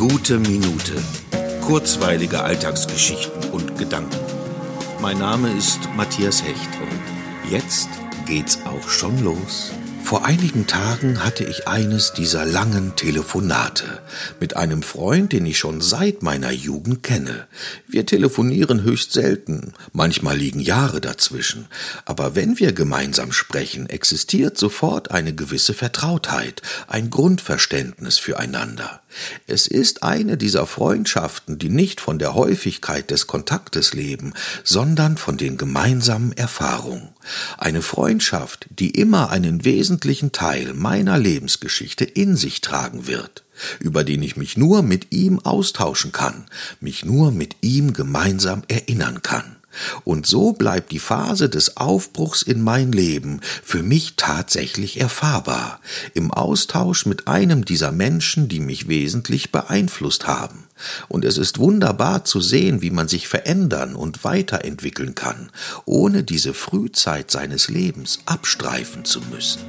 Gute Minute. Kurzweilige Alltagsgeschichten und Gedanken. Mein Name ist Matthias Hecht und jetzt geht's auch schon los. Vor einigen Tagen hatte ich eines dieser langen Telefonate mit einem Freund, den ich schon seit meiner Jugend kenne. Wir telefonieren höchst selten, manchmal liegen Jahre dazwischen, aber wenn wir gemeinsam sprechen, existiert sofort eine gewisse Vertrautheit, ein Grundverständnis füreinander. Es ist eine dieser Freundschaften, die nicht von der Häufigkeit des Kontaktes leben, sondern von den gemeinsamen Erfahrungen. Eine Freundschaft, die immer einen wesentlichen Teil meiner Lebensgeschichte in sich tragen wird, über den ich mich nur mit ihm austauschen kann, mich nur mit ihm gemeinsam erinnern kann. Und so bleibt die Phase des Aufbruchs in mein Leben für mich tatsächlich erfahrbar, im Austausch mit einem dieser Menschen, die mich wesentlich beeinflusst haben. Und es ist wunderbar zu sehen, wie man sich verändern und weiterentwickeln kann, ohne diese Frühzeit seines Lebens abstreifen zu müssen.